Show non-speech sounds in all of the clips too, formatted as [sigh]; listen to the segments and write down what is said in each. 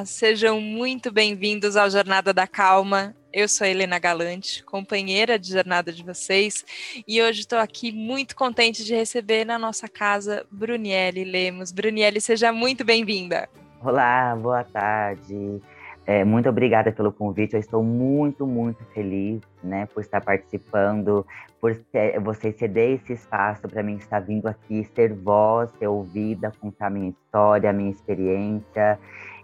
Olá, sejam muito bem-vindos ao Jornada da Calma. Eu sou Helena Galante, companheira de jornada de vocês, e hoje estou aqui muito contente de receber na nossa casa Brunielle Lemos. Brunielle, seja muito bem-vinda. Olá, boa tarde. É, muito obrigada pelo convite. Eu estou muito, muito feliz, né, por estar participando, por ter, você ceder esse espaço para mim estar vindo aqui, ser voz, ser ouvida, contar minha história, minha experiência,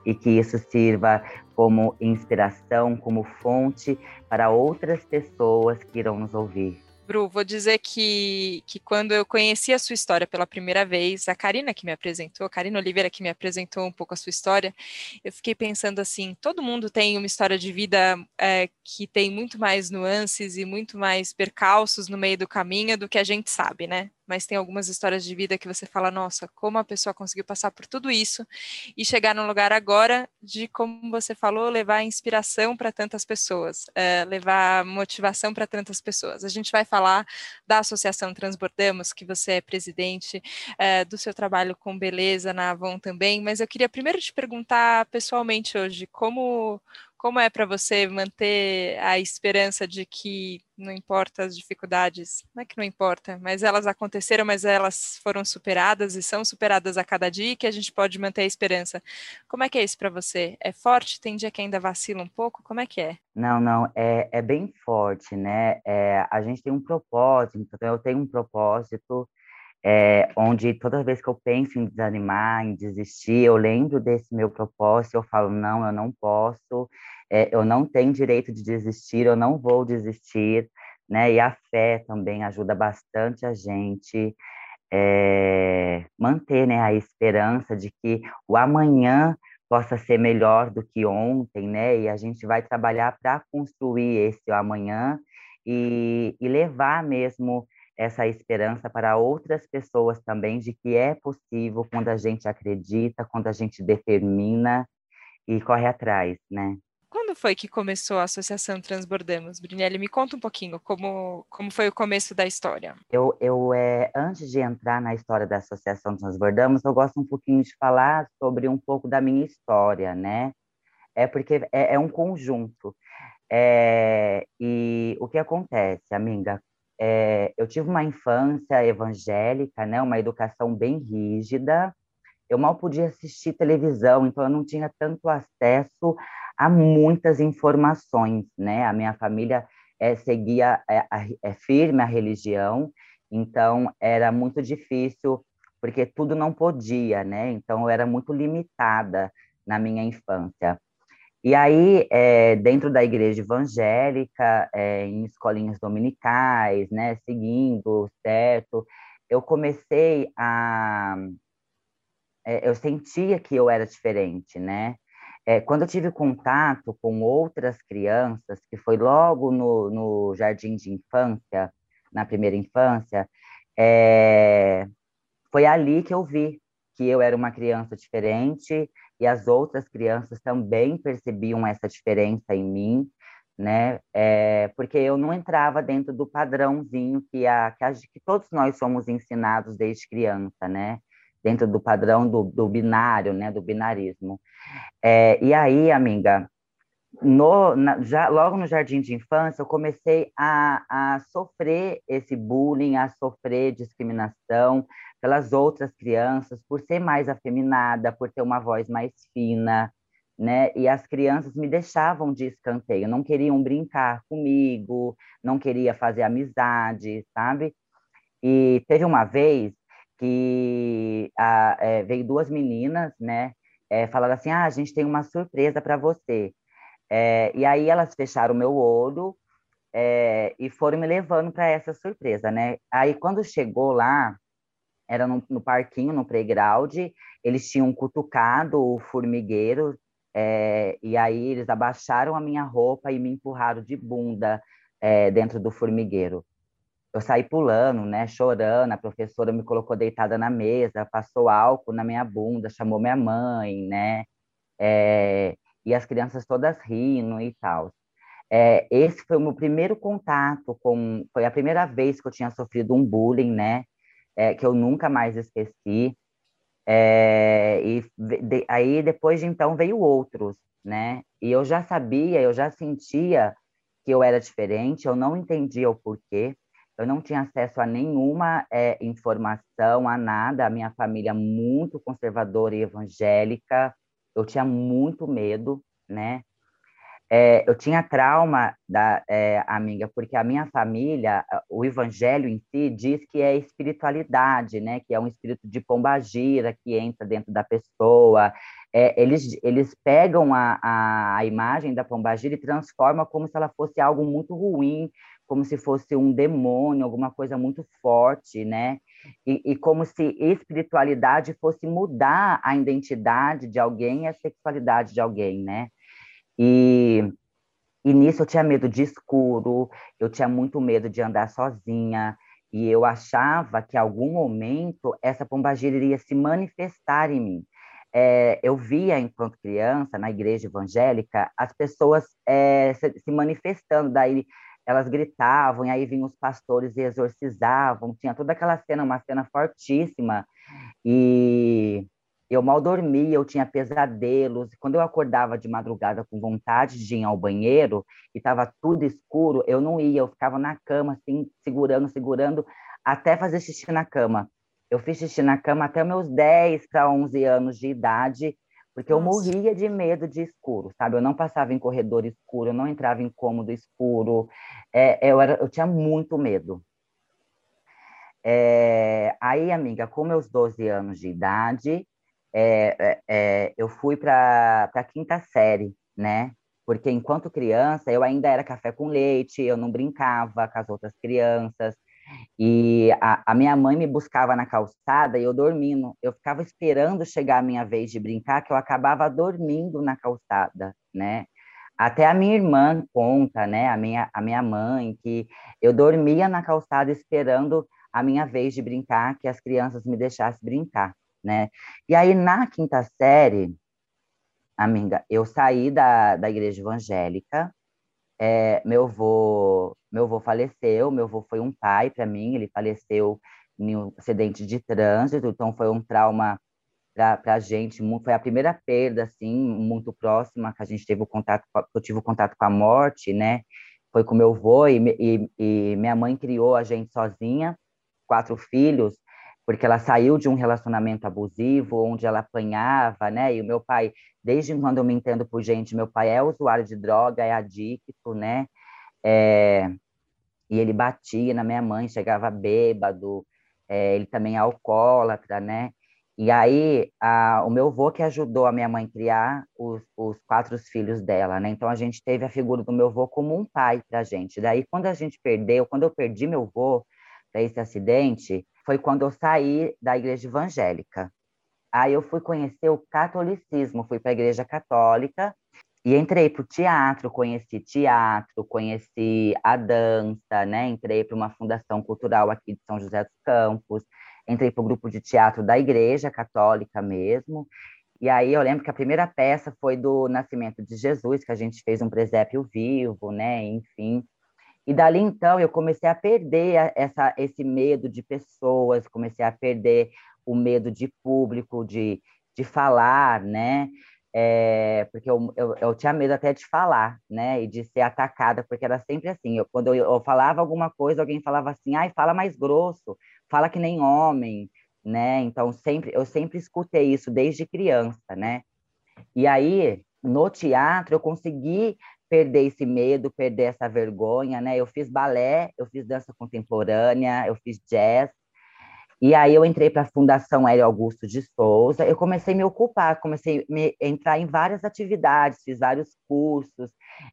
e que isso sirva como inspiração, como fonte para outras pessoas que irão nos ouvir. Bru, vou dizer que, que quando eu conheci a sua história pela primeira vez, a Karina que me apresentou, a Karina Oliveira que me apresentou um pouco a sua história, eu fiquei pensando assim, todo mundo tem uma história de vida é, que tem muito mais nuances e muito mais percalços no meio do caminho do que a gente sabe, né? Mas tem algumas histórias de vida que você fala, nossa, como a pessoa conseguiu passar por tudo isso e chegar num lugar agora de, como você falou, levar inspiração para tantas pessoas, é, levar motivação para tantas pessoas. A gente vai falar da Associação Transbordamos, que você é presidente, é, do seu trabalho com beleza na Avon também, mas eu queria primeiro te perguntar pessoalmente hoje, como como é para você manter a esperança de que não importa as dificuldades? Não é que não importa, mas elas aconteceram, mas elas foram superadas e são superadas a cada dia e que a gente pode manter a esperança. Como é que é isso para você? É forte? Tem dia que ainda vacila um pouco? Como é que é? Não, não, é, é bem forte, né? É, a gente tem um propósito, então eu tenho um propósito é, onde toda vez que eu penso em desanimar, em desistir, eu lembro desse meu propósito, eu falo, não, eu não posso, é, eu não tenho direito de desistir, eu não vou desistir, né? E a fé também ajuda bastante a gente é, manter né, a esperança de que o amanhã possa ser melhor do que ontem, né? E a gente vai trabalhar para construir esse amanhã e, e levar mesmo essa esperança para outras pessoas também de que é possível quando a gente acredita, quando a gente determina e corre atrás, né? Quando foi que começou a Associação Transbordamos? Brunelli, me conta um pouquinho como, como foi o começo da história. Eu, eu é, antes de entrar na história da Associação Transbordamos, eu gosto um pouquinho de falar sobre um pouco da minha história, né? É porque é, é um conjunto. É, e o que acontece, amiga? É, eu tive uma infância evangélica, né, uma educação bem rígida. Eu mal podia assistir televisão, então eu não tinha tanto acesso a muitas informações, né? A minha família é, seguia é, firme a religião, então era muito difícil porque tudo não podia, né? Então eu era muito limitada na minha infância. E aí, é, dentro da igreja evangélica, é, em escolinhas dominicais, né, seguindo certo, eu comecei a. É, eu sentia que eu era diferente, né? É, quando eu tive contato com outras crianças, que foi logo no, no jardim de infância, na primeira infância, é, foi ali que eu vi que eu era uma criança diferente e as outras crianças também percebiam essa diferença em mim, né? É, porque eu não entrava dentro do padrãozinho que, a, que, a, que todos nós somos ensinados desde criança, né? Dentro do padrão do, do binário, né? Do binarismo. É, e aí, amiga, no, na, já, logo no jardim de infância, eu comecei a, a sofrer esse bullying, a sofrer discriminação, pelas outras crianças, por ser mais afeminada, por ter uma voz mais fina, né? E as crianças me deixavam de escanteio, não queriam brincar comigo, não queria fazer amizade, sabe? E teve uma vez que a, é, veio duas meninas, né? É, falaram assim: ah, a gente tem uma surpresa para você. É, e aí elas fecharam meu olho é, e foram me levando para essa surpresa, né? Aí quando chegou lá, era no, no parquinho, no playground, eles tinham cutucado o formigueiro, é, e aí eles abaixaram a minha roupa e me empurraram de bunda é, dentro do formigueiro. Eu saí pulando, né, chorando, a professora me colocou deitada na mesa, passou álcool na minha bunda, chamou minha mãe, né, é, e as crianças todas rindo e tal. É, esse foi o meu primeiro contato com, foi a primeira vez que eu tinha sofrido um bullying, né, é, que eu nunca mais esqueci. É, e de, aí depois de então veio outros, né? E eu já sabia, eu já sentia que eu era diferente, eu não entendia o porquê, eu não tinha acesso a nenhuma é, informação, a nada. A minha família muito conservadora e evangélica, eu tinha muito medo, né? É, eu tinha trauma da é, amiga, porque a minha família, o evangelho em si diz que é espiritualidade, né? Que é um espírito de pombagira que entra dentro da pessoa. É, eles, eles pegam a, a, a imagem da pombagira e transformam como se ela fosse algo muito ruim, como se fosse um demônio, alguma coisa muito forte, né? E, e como se espiritualidade fosse mudar a identidade de alguém e a sexualidade de alguém, né? E, e nisso eu tinha medo de escuro, eu tinha muito medo de andar sozinha, e eu achava que em algum momento essa pombagira iria se manifestar em mim. É, eu via, enquanto criança, na igreja evangélica, as pessoas é, se, se, manifestando, daí elas gritavam, e aí vinham os pastores e exorcizavam, tinha toda aquela cena, uma cena fortíssima, e eu mal dormia, eu tinha pesadelos. Quando eu acordava de madrugada com vontade de ir ao banheiro e estava tudo escuro, eu não ia, eu ficava na cama, assim, segurando, segurando, até fazer xixi na cama. Eu fiz xixi na cama até meus 10 para 11 anos de idade, porque Nossa. eu morria de medo de escuro, sabe? Eu não passava em corredor escuro, eu não entrava em cômodo escuro, é, eu, era, eu tinha muito medo. É, aí, amiga, com meus 12 anos de idade, é, é, é, eu fui para a quinta série, né? Porque enquanto criança eu ainda era café com leite, eu não brincava com as outras crianças. E a, a, minha mãe me buscava na calçada e eu dormindo. Eu ficava esperando chegar a minha vez de brincar, que eu acabava dormindo na calçada, né? Até a minha irmã conta, né? A minha, a minha mãe, que eu dormia na calçada esperando a minha vez de brincar, que as crianças me deixassem brincar né? E aí, na quinta série, amiga, eu saí da, da igreja evangélica, é, meu avô, meu avô faleceu, meu avô foi um pai para mim, ele faleceu em um acidente de trânsito, então foi um trauma para a gente, foi a primeira perda, assim, muito próxima que a gente teve o contato, eu tive o contato com a morte, né? Foi com meu avô e, e, e minha mãe criou a gente sozinha, quatro filhos, porque ela saiu de um relacionamento abusivo, onde ela apanhava, né? E o meu pai, desde quando eu me entendo por gente, meu pai é usuário de droga, é adicto, né? É... E ele batia na minha mãe, chegava bêbado, é... ele também é alcoólatra, né? E aí, a... o meu avô que ajudou a minha mãe criar os, os quatro filhos dela, né? Então, a gente teve a figura do meu avô como um pai para a gente. Daí, quando a gente perdeu, quando eu perdi meu avô para esse acidente, foi quando eu saí da igreja evangélica. Aí eu fui conhecer o catolicismo, fui para a igreja católica e entrei para o teatro, conheci teatro, conheci a dança, né? Entrei para uma fundação cultural aqui de São José dos Campos, entrei para o grupo de teatro da igreja católica mesmo. E aí eu lembro que a primeira peça foi do Nascimento de Jesus, que a gente fez um presépio vivo, né? Enfim, e dali então eu comecei a perder essa, esse medo de pessoas, comecei a perder o medo de público, de, de falar, né? É, porque eu, eu, eu, tinha medo até de falar, né? E de ser atacada, porque era sempre assim. Eu, quando eu, eu falava alguma coisa, alguém falava assim, ai, fala mais grosso, fala que nem homem, né? Então sempre eu sempre escutei isso desde criança, né? E aí no teatro eu consegui perder esse medo, perder essa vergonha, né? Eu fiz balé, eu fiz dança contemporânea, eu fiz jazz. E aí eu entrei para a Fundação Hélio Augusto de Souza. Eu comecei a me ocupar, comecei a entrar em várias atividades, fiz vários cursos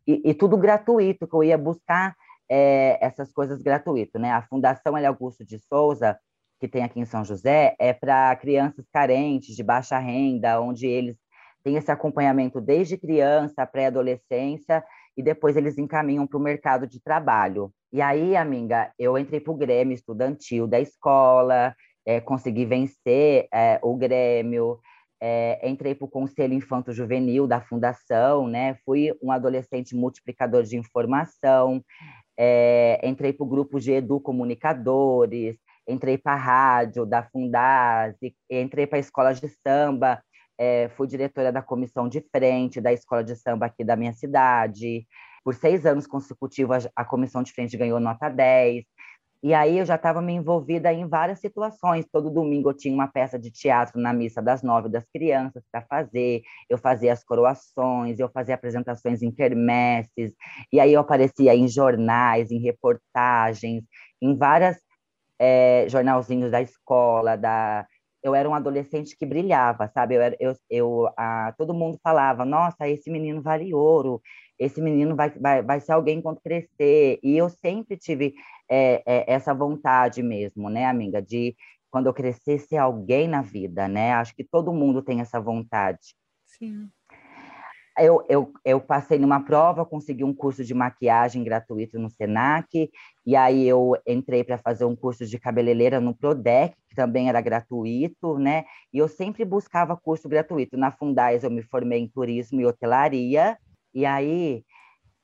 e, e tudo gratuito, que eu ia buscar é, essas coisas gratuito, né? A Fundação Hélio Augusto de Souza, que tem aqui em São José, é para crianças carentes, de baixa renda, onde eles tem esse acompanhamento desde criança, pré-adolescência, e depois eles encaminham para o mercado de trabalho. E aí, amiga, eu entrei para o Grêmio estudantil da escola, é, consegui vencer é, o Grêmio, é, entrei para o Conselho Infanto Juvenil da Fundação, né? Fui um adolescente multiplicador de informação, entrei para o grupo de educomunicadores, entrei para a rádio da Fundase, entrei para a escola de samba, é, fui diretora da comissão de frente da escola de samba aqui da minha cidade. Por seis anos consecutivos, a, a comissão de frente ganhou nota 10. E aí eu já estava me envolvida em várias situações. Todo domingo eu tinha uma peça de teatro na missa das nove das crianças para fazer. Eu fazia as coroações, eu fazia apresentações em quermesses. E aí eu aparecia em jornais, em reportagens, em várias é, jornalzinhos da escola, da, eu era um adolescente que brilhava, sabe? Eu, eu, eu a, todo mundo falava, nossa, esse menino vale ouro, esse menino vai, vai, vai ser alguém quando crescer. E eu sempre tive é, é, essa vontade mesmo, né, amiga, de quando eu crescer ser alguém na vida, né? Acho que todo mundo tem essa vontade. Sim. Eu, eu, eu passei numa prova, consegui um curso de maquiagem gratuito no Senac, e aí eu entrei para fazer um curso de cabeleireira no Prodec, que também era gratuito, né? E eu sempre buscava curso gratuito. Na Fundais eu me formei em turismo e hotelaria, e aí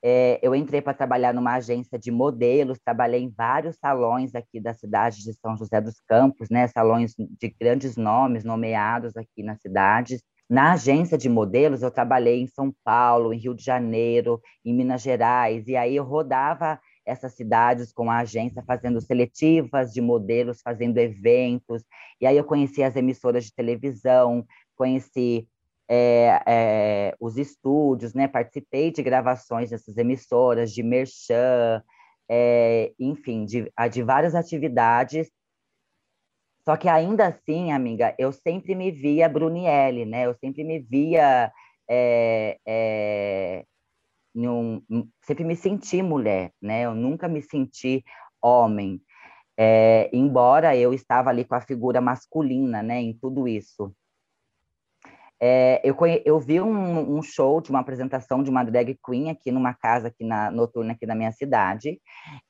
é, eu entrei para trabalhar numa agência de modelos, trabalhei em vários salões aqui da cidade de São José dos Campos, né? Salões de grandes nomes nomeados aqui na cidade. Na agência de modelos, eu trabalhei em São Paulo, em Rio de Janeiro, em Minas Gerais, e aí eu rodava essas cidades com a agência fazendo seletivas de modelos, fazendo eventos, e aí eu conheci as emissoras de televisão, conheci é, é, os estúdios, né? participei de gravações dessas emissoras, de merchan, é, enfim, de, de várias atividades só que ainda assim, amiga, eu sempre me via Brunielle, né? Eu sempre me via. É, é, num, sempre me senti mulher, né? Eu nunca me senti homem. É, embora eu estava ali com a figura masculina, né? Em tudo isso. É, eu, eu vi um, um, show de uma apresentação de uma drag queen aqui numa casa aqui na noturna aqui na minha cidade.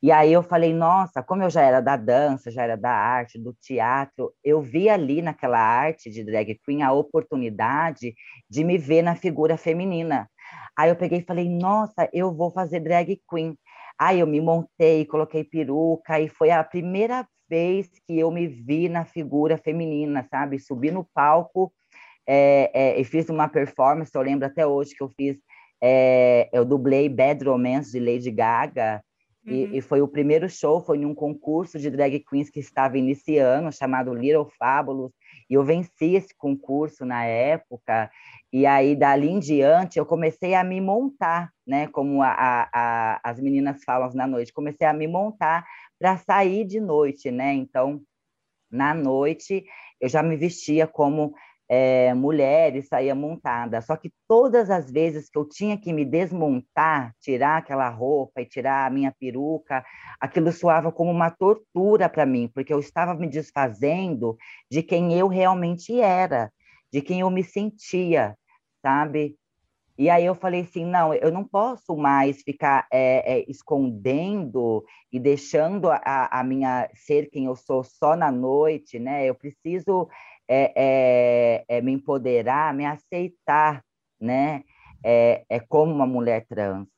E aí eu falei, nossa, como eu já era da dança, já era da arte, do teatro, eu vi ali naquela arte de drag queen a oportunidade de me ver na figura feminina. Aí eu peguei e falei, nossa, eu vou fazer drag queen. Aí eu me montei, coloquei peruca e foi a primeira vez que eu me vi na figura feminina, sabe? Subi no palco é, é, eu fiz uma performance, eu lembro até hoje que eu fiz, é, eu dublei Bad Romance de Lady Gaga, uhum. e, e, foi o primeiro show, foi em um concurso de drag queens que estava iniciando, chamado Little Fabulous, e eu venci esse concurso na época, e aí dali em diante eu comecei a me montar, né, como a, a, a, as meninas falam na noite, comecei a me montar para sair de noite, né, então na noite eu já me vestia como é, mulher e saía montada. Só que todas as vezes que eu tinha que me desmontar, tirar aquela roupa e tirar a minha peruca, aquilo soava como uma tortura para mim, porque eu estava me desfazendo de quem eu realmente era, de quem eu me sentia, sabe? E aí eu falei assim, não, eu não posso mais ficar é, é, escondendo e deixando a, a minha ser quem eu sou só na noite, né? Eu preciso é, é, é me empoderar, me aceitar, né? É, é como uma mulher trans.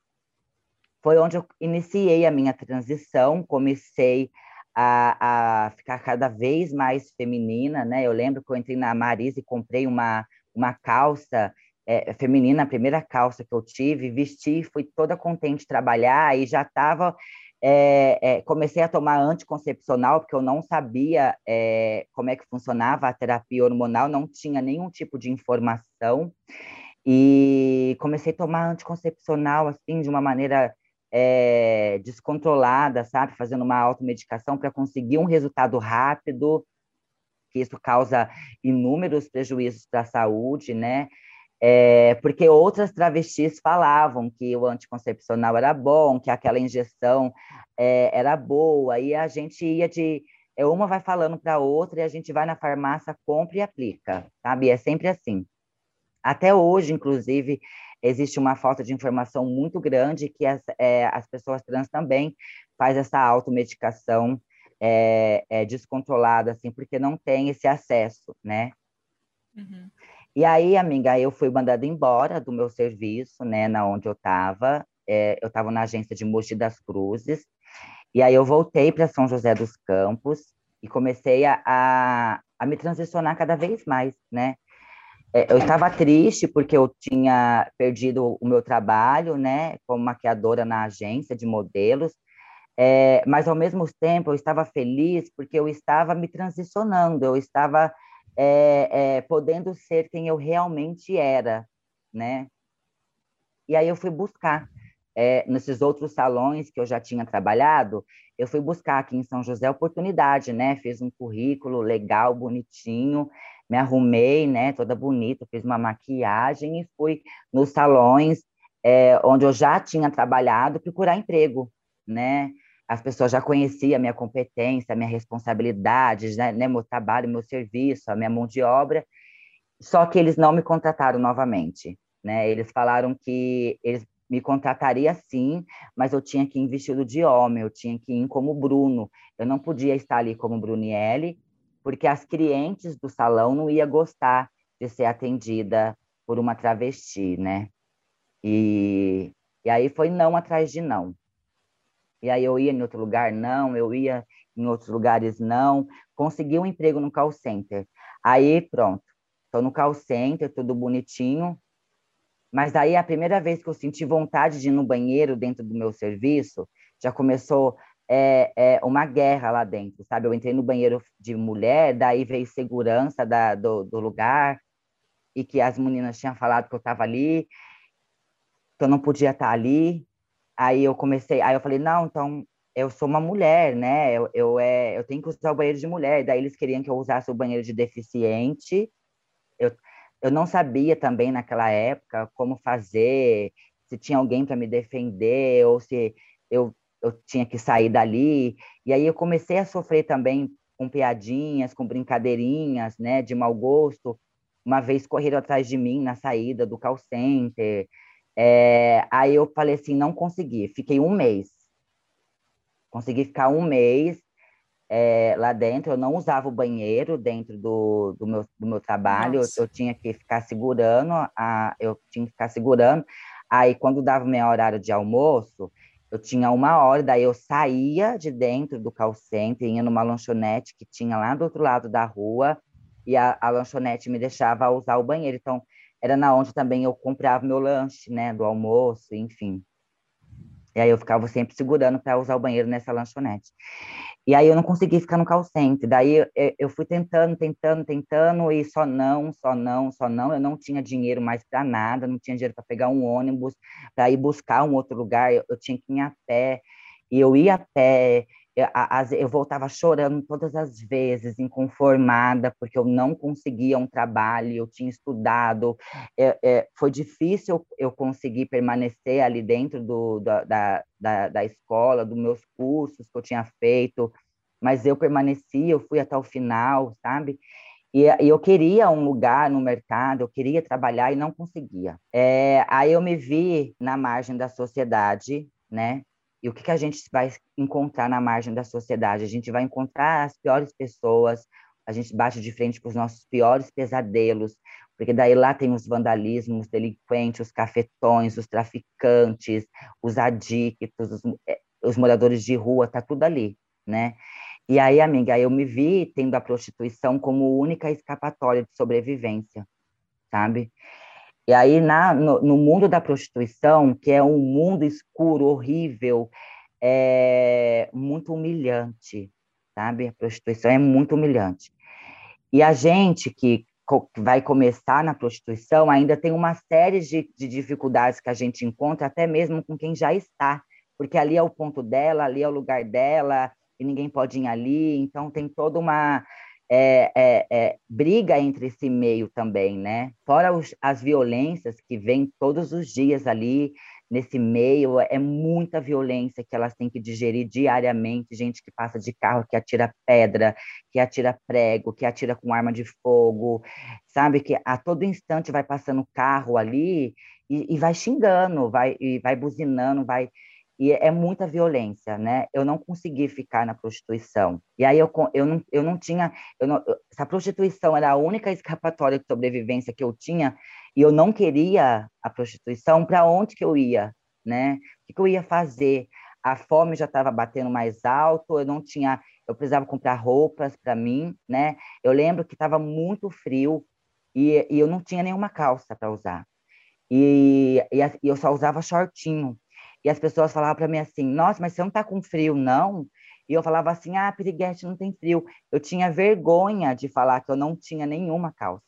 Foi onde eu iniciei a minha transição, comecei a, a ficar cada vez mais feminina, né? Eu lembro que eu entrei na Marisa e comprei uma, uma calça é, feminina, a primeira calça que eu tive, vesti, fui toda contente de trabalhar e já estava é, é, comecei a tomar anticoncepcional, porque eu não sabia é, como é que funcionava a terapia hormonal, não tinha nenhum tipo de informação. E comecei a tomar anticoncepcional, assim, de uma maneira é, descontrolada, sabe? Fazendo uma automedicação para conseguir um resultado rápido, que isso causa inúmeros prejuízos para a saúde, né? É, porque outras travestis falavam que o anticoncepcional era bom, que aquela injeção é, era boa, e a gente ia de. É, uma vai falando para a outra e a gente vai na farmácia, compra e aplica, sabe? É sempre assim. Até hoje, inclusive, existe uma falta de informação muito grande que as, é, as pessoas trans também faz essa automedicação é, é, descontrolada, assim, porque não tem esse acesso, né? Uhum. E aí, amiga, eu fui mandada embora do meu serviço, né, na onde eu estava. É, eu estava na agência de Mogi das Cruzes. E aí eu voltei para São José dos Campos. e comecei a, a, a me transicionar cada vez mais, né? É, eu estava triste porque eu tinha perdido o meu trabalho, né, como maquiadora na agência de modelos, é, mas ao mesmo tempo eu estava feliz porque eu estava me transicionando, eu estava é, é, podendo ser quem eu realmente era, né? E aí eu fui buscar é, nesses outros salões que eu já tinha trabalhado, eu fui buscar aqui em São José oportunidade, né? Fiz um currículo legal, bonitinho, me arrumei, né? Toda bonita, fiz uma maquiagem e fui nos salões é, onde eu já tinha trabalhado procurar emprego, né? As pessoas já conheciam a minha competência, a minha responsabilidade, né? meu trabalho, meu serviço, a minha mão de obra, só que eles não me contrataram novamente, né? Eles falaram que eles me contrataria sim, mas eu tinha que ir vestido de homem, eu tinha que ir como Bruno. Eu não podia estar ali como Brunielle, porque as clientes do salão não iam gostar de ser atendida por uma travesti, né? E, e aí foi não atrás de não. E aí eu ia em outro lugar, não, eu ia em outros lugares, não. Consegui um emprego no call center. Aí, pronto. Estou no call center, tudo bonitinho. Mas aí a primeira vez que eu senti vontade de ir no banheiro dentro do meu serviço, já começou é, é, uma guerra lá dentro, sabe? Eu entrei no banheiro de mulher, daí veio segurança da, do, do lugar, e que as meninas tinham falado que eu estava ali, que eu não podia estar ali. Aí eu comecei, aí eu falei, não, então eu sou uma mulher, né? Eu, eu, é, eu tenho que usar o banheiro de mulher. Daí eles queriam que eu usasse o banheiro de deficiente. Eu, eu não sabia também naquela época como fazer, se tinha alguém para me defender ou se eu, eu tinha que sair dali. E aí eu comecei a sofrer também com piadinhas, com brincadeirinhas, né, de mau gosto. Uma vez correram atrás de mim na saída do call center. É, aí eu falei assim, não consegui. Fiquei um mês. Consegui ficar um mês é, lá dentro, eu não usava o banheiro dentro do, do, meu, do meu trabalho, eu, eu, tinha que ficar segurando, a, eu tinha que ficar segurando. Aí, quando dava meu horário de almoço, eu tinha uma hora, daí eu saía de dentro do call center, ia numa lanchonete que tinha lá do outro lado da rua, e a, a lanchonete me deixava usar o banheiro. Então, era na onde também eu comprava meu lanche, né, do almoço, enfim. E aí eu ficava sempre segurando para usar o banheiro nessa lanchonete. E aí eu não consegui ficar no call center. Daí eu fui tentando, tentando, tentando, e só não, só não, só não. Eu não tinha dinheiro mais para nada, não tinha dinheiro para pegar um ônibus, para ir buscar um outro lugar, eu, eu tinha que ir a pé. E eu ia a pé, eu, eu voltava chorando todas as vezes, inconformada, porque eu não conseguia um trabalho, eu tinha estudado, é, é, foi difícil eu conseguir permanecer ali dentro do, da, da, da escola, dos meus cursos que eu tinha feito, mas eu permaneci, eu fui até o final, sabe? E, e, eu queria um lugar no mercado, eu queria trabalhar e não conseguia. É, aí eu me vi na margem da sociedade, né? E o que, que a gente vai encontrar na margem da sociedade? A gente vai encontrar as piores pessoas, a gente bate de frente com os nossos piores pesadelos, porque daí lá tem os vandalismos, os delinquentes, os cafetões, os traficantes, os adictos, os, eh, os moradores de rua, tá tudo ali, né? E aí, amiga, eu me vi tendo a prostituição como única escapatória de sobrevivência, sabe? E aí, na, no, no, mundo da prostituição, que é um mundo escuro, horrível, é muito humilhante, sabe? A prostituição é muito humilhante. E a gente que vai começar na prostituição ainda tem uma série de, de dificuldades que a gente encontra, até mesmo com quem já está, porque ali é o ponto dela, ali é o lugar dela, e ninguém pode ir ali, então tem toda uma é, é, é, briga entre esse meio também, né? Fora os, as violências que vêm todos os dias ali nesse meio, é muita violência que elas têm que digerir diariamente, gente que passa de carro, que atira pedra, que atira prego, que atira com arma de fogo, sabe? Que a todo instante vai passando carro ali e, e vai xingando, vai, e vai buzinando, vai e é muita violência, né? Eu não consegui ficar na prostituição. E aí eu, eu, não, eu não tinha. Eu não, prostituição era a única escapatória de sobrevivência que eu tinha, e eu não queria a prostituição, para onde que eu ia, né? O que, que eu ia fazer? a fome já estava batendo mais alto, eu não tinha, eu precisava comprar roupas para mim, né? Eu lembro que estava muito frio e, e, eu não tinha nenhuma calça para usar. E, e, e, eu só usava shortinho. E as pessoas falavam para mim assim: Nossa, mas você não está com frio, não? E eu falava assim: Ah, Piriguete, não tem frio. Eu tinha vergonha de falar que eu não tinha nenhuma calça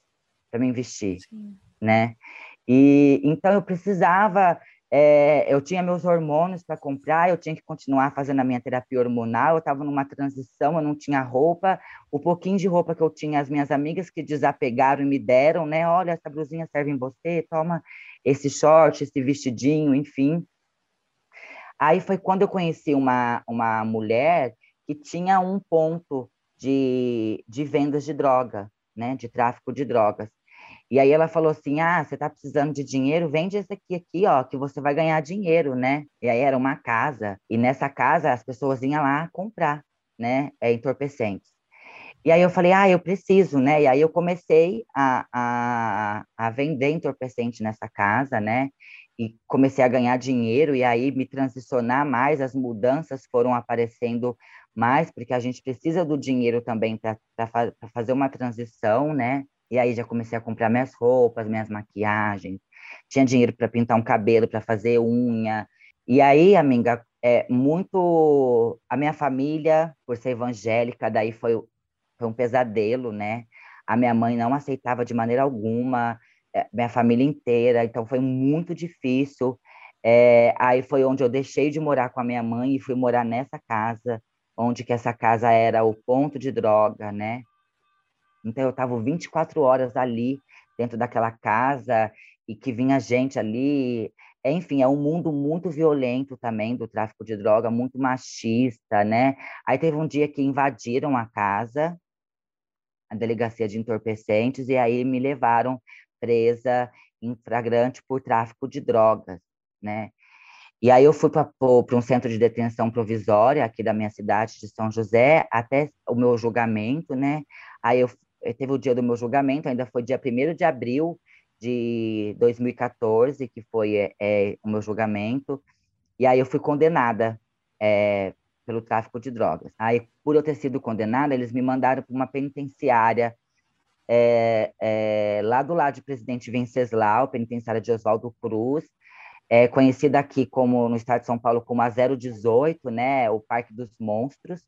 para me vestir, Sim. né? E então eu precisava é, eu tinha meus hormônios para comprar, eu tinha que continuar fazendo a minha terapia hormonal, eu estava numa transição, eu não tinha roupa, o pouquinho de roupa que eu tinha, as minhas amigas que desapegaram e me deram, né? Olha, essa blusinha serve em você, toma esse short, esse vestidinho, enfim. Aí foi quando eu conheci uma, uma mulher que tinha um ponto de, de vendas de droga, né? De tráfico de drogas. E aí ela falou assim: Ah, você está precisando de dinheiro? Vende esse aqui, aqui, ó, que você vai ganhar dinheiro, né? E aí era uma casa, e nessa casa as pessoas iam lá comprar, né? É, entorpecentes. E aí eu falei, ah, eu preciso, né? E aí eu comecei a, a, a vender entorpecente nessa casa, né? E comecei a ganhar dinheiro, e aí me transicionar mais, as mudanças foram aparecendo mais, porque a gente precisa do dinheiro também para fazer uma transição, né? E aí já comecei a comprar minhas roupas, minhas maquiagens. Tinha dinheiro para pintar um cabelo, para fazer unha. E aí, amiga, é muito a minha família, por ser evangélica, daí foi, foi um pesadelo, né? A minha mãe não aceitava de maneira alguma, minha família inteira, então foi muito difícil. É, aí foi onde eu deixei de morar com a minha mãe e fui morar nessa casa, onde que essa casa era o ponto de droga, né? Então eu estava 24 horas ali dentro daquela casa e que vinha gente ali. Enfim, é um mundo muito violento também do tráfico de droga, muito machista, né? Aí teve um dia que invadiram a casa, a delegacia de entorpecentes, e aí me levaram presa em flagrante por tráfico de drogas, né? E aí eu fui para um centro de detenção provisória aqui da minha cidade de São José até o meu julgamento, né? Aí eu teve o dia do meu julgamento, ainda foi dia 1 de abril de 2014, que foi é, é, o meu julgamento, e aí eu fui condenada é, pelo tráfico de drogas. Aí, por eu ter sido condenada, eles me mandaram para uma penitenciária é, é, lá do lado de Presidente Venceslau, penitenciária de Oswaldo Cruz, é, conhecida aqui como no estado de São Paulo como a 018, né, o Parque dos Monstros.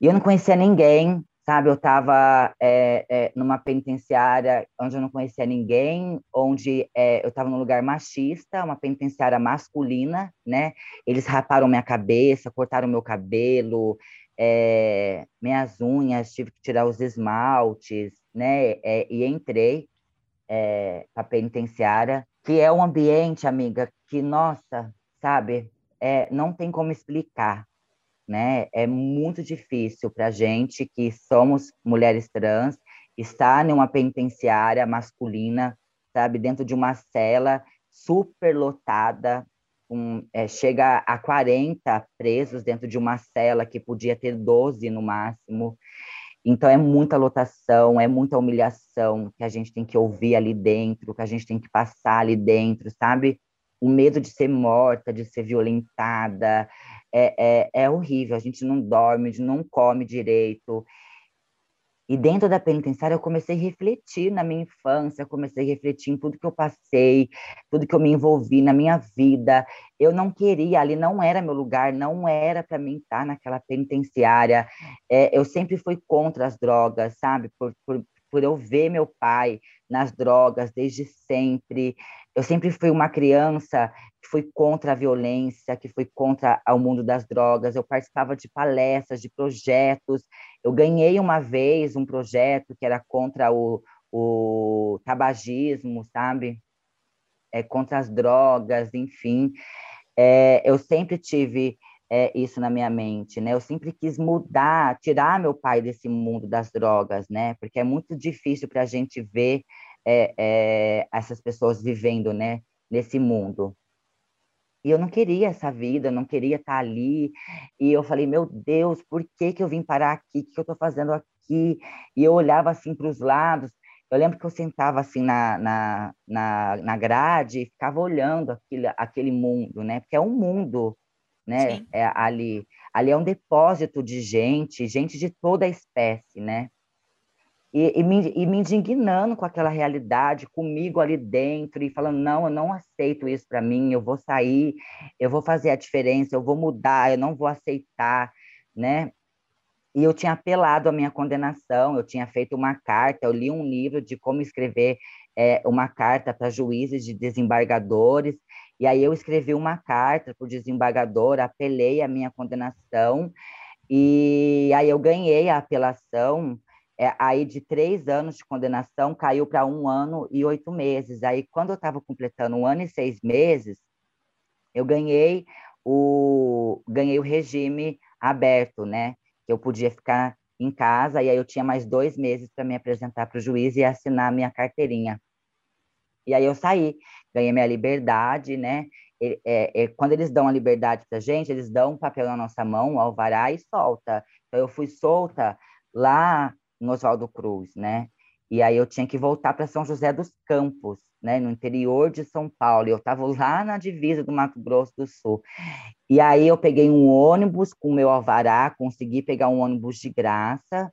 E eu não conhecia ninguém, sabe? Eu estava é, é, numa penitenciária onde eu não conhecia ninguém, onde é, eu estava num lugar machista, uma penitenciária masculina, né? Eles raparam minha cabeça, cortaram meu cabelo, é, minhas unhas, tive que tirar os esmaltes, né? É, e entrei é, a penitenciária, que é um ambiente, amiga, que, nossa, sabe? É, não tem como explicar, né? É muito difícil para gente que somos mulheres trans estar numa penitenciária masculina, sabe, dentro de uma cela super lotada, com, é, chega a 40 presos dentro de uma cela que podia ter 12 no máximo. Então é muita lotação, é muita humilhação que a gente tem que ouvir ali dentro, que a gente tem que passar ali dentro, sabe? O medo de ser morta, de ser violentada, é, é, é horrível. A gente não dorme, não come direito. E dentro da penitenciária eu comecei a refletir na minha infância, comecei a refletir em tudo que eu passei, tudo que eu me envolvi na minha vida. Eu não queria, ali não era meu lugar, não era para mim estar naquela penitenciária. É, eu sempre fui contra as drogas, sabe? Por, por, por eu ver meu pai nas drogas desde sempre. Eu sempre fui uma criança que foi contra a violência, que foi contra o mundo das drogas. Eu participava de palestras, de projetos. Eu ganhei uma vez um projeto que era contra o, o tabagismo, sabe? É, contra as drogas, enfim. É, eu sempre tive é, isso na minha mente, né? Eu sempre quis mudar, tirar meu pai desse mundo das drogas, né? Porque é muito difícil para a gente ver é, é, essas pessoas vivendo, né? Nesse mundo. E eu não queria essa vida, não queria estar ali. E eu falei, meu Deus, por que, que eu vim parar aqui? O que eu estou fazendo aqui? E eu olhava assim para os lados. Eu lembro que eu sentava assim na, na, na, na grade e ficava olhando aquele, aquele mundo, né? Porque é um mundo né? É, ali, ali é um depósito de gente, gente de toda a espécie, né? E, e, me, e me indignando com aquela realidade, comigo ali dentro, e falando: não, eu não aceito isso para mim, eu vou sair, eu vou fazer a diferença, eu vou mudar, eu não vou aceitar, né? E eu tinha apelado à minha condenação, eu tinha feito uma carta, eu li um livro de como escrever é, uma carta para juízes de desembargadores, e aí eu escrevi uma carta para o desembargador, apelei a minha condenação, e aí eu ganhei a apelação, é, aí de três anos de condenação caiu para um ano e oito meses. Aí quando eu estava completando um ano e seis meses, eu ganhei o, ganhei o regime aberto, né? eu podia ficar em casa, e aí eu tinha mais dois meses para me apresentar para o juiz e assinar minha carteirinha. E aí eu saí, ganhei minha liberdade, né? É, é, quando eles dão a liberdade para gente, eles dão um papel na nossa mão, um alvará, e solta. Então eu fui solta lá no Oswaldo Cruz, né? E aí eu tinha que voltar para São José dos Campos, né, no interior de São Paulo. Eu estava lá na divisa do Mato Grosso do Sul. E aí eu peguei um ônibus com o meu alvará, consegui pegar um ônibus de graça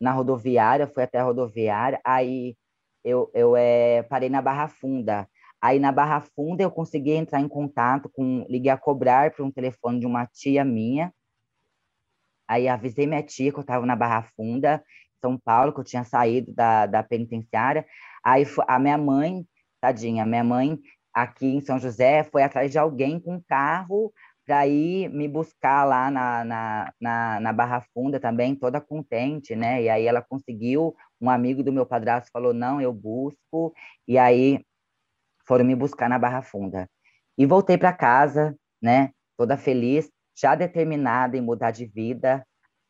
na rodoviária, fui até a rodoviária, aí eu, eu é, parei na Barra Funda. Aí na Barra Funda eu consegui entrar em contato com, liguei a cobrar para um telefone de uma tia minha. Aí avisei minha tia que eu estava na Barra Funda, São Paulo, que eu tinha saído da, da penitenciária. Aí a minha mãe Tadinha, minha mãe aqui em São José foi atrás de alguém com carro para ir me buscar lá na, na, na, na, Barra Funda também, toda contente, né? E aí ela conseguiu, um amigo do meu padrasto falou, não, eu busco, e aí foram me buscar na Barra Funda. E voltei para casa, né? Toda feliz, já determinada em mudar de vida,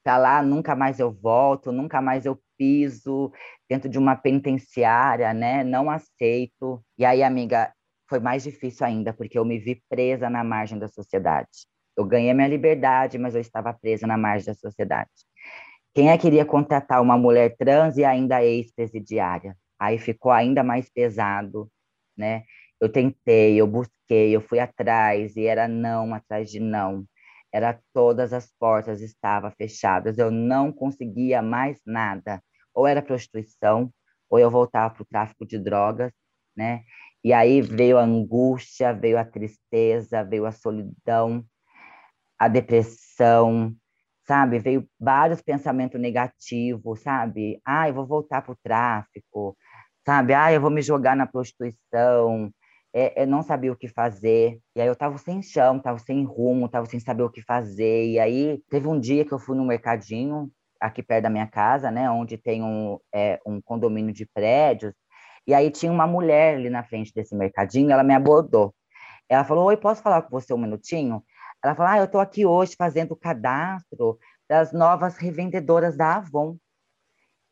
para lá nunca mais eu volto, nunca mais eu piso dentro de uma penitenciária, né? Não aceito. E aí, amiga, foi mais difícil ainda, porque eu me vi presa na margem da sociedade. Eu ganhei minha liberdade, mas eu estava presa na margem da sociedade. Quem é que iria contratar uma mulher trans e ainda ex-presidiária? Aí ficou ainda mais pesado, né? Eu tentei, eu busquei, eu fui atrás e era não atrás de não. Era todas as portas estavam fechadas, eu não conseguia mais nada ou era prostituição, ou eu voltava para o tráfico de drogas, né? E aí veio a angústia, veio a tristeza, veio a solidão, a depressão, sabe? Veio vários pensamentos negativos, sabe? Ah, eu vou voltar para o tráfico, sabe? Ah, eu vou me jogar na prostituição. É, eu não sabia o que fazer. E aí eu estava sem chão, estava sem rumo, estava sem saber o que fazer. E aí teve um dia que eu fui no mercadinho, aqui perto da minha casa, né, onde tem um, é, um condomínio de prédios, e aí tinha uma mulher ali na frente desse mercadinho, ela me abordou. Ela falou, oi, posso falar com você um minutinho? Ela falou, ah, eu estou aqui hoje fazendo o cadastro das novas revendedoras da Avon.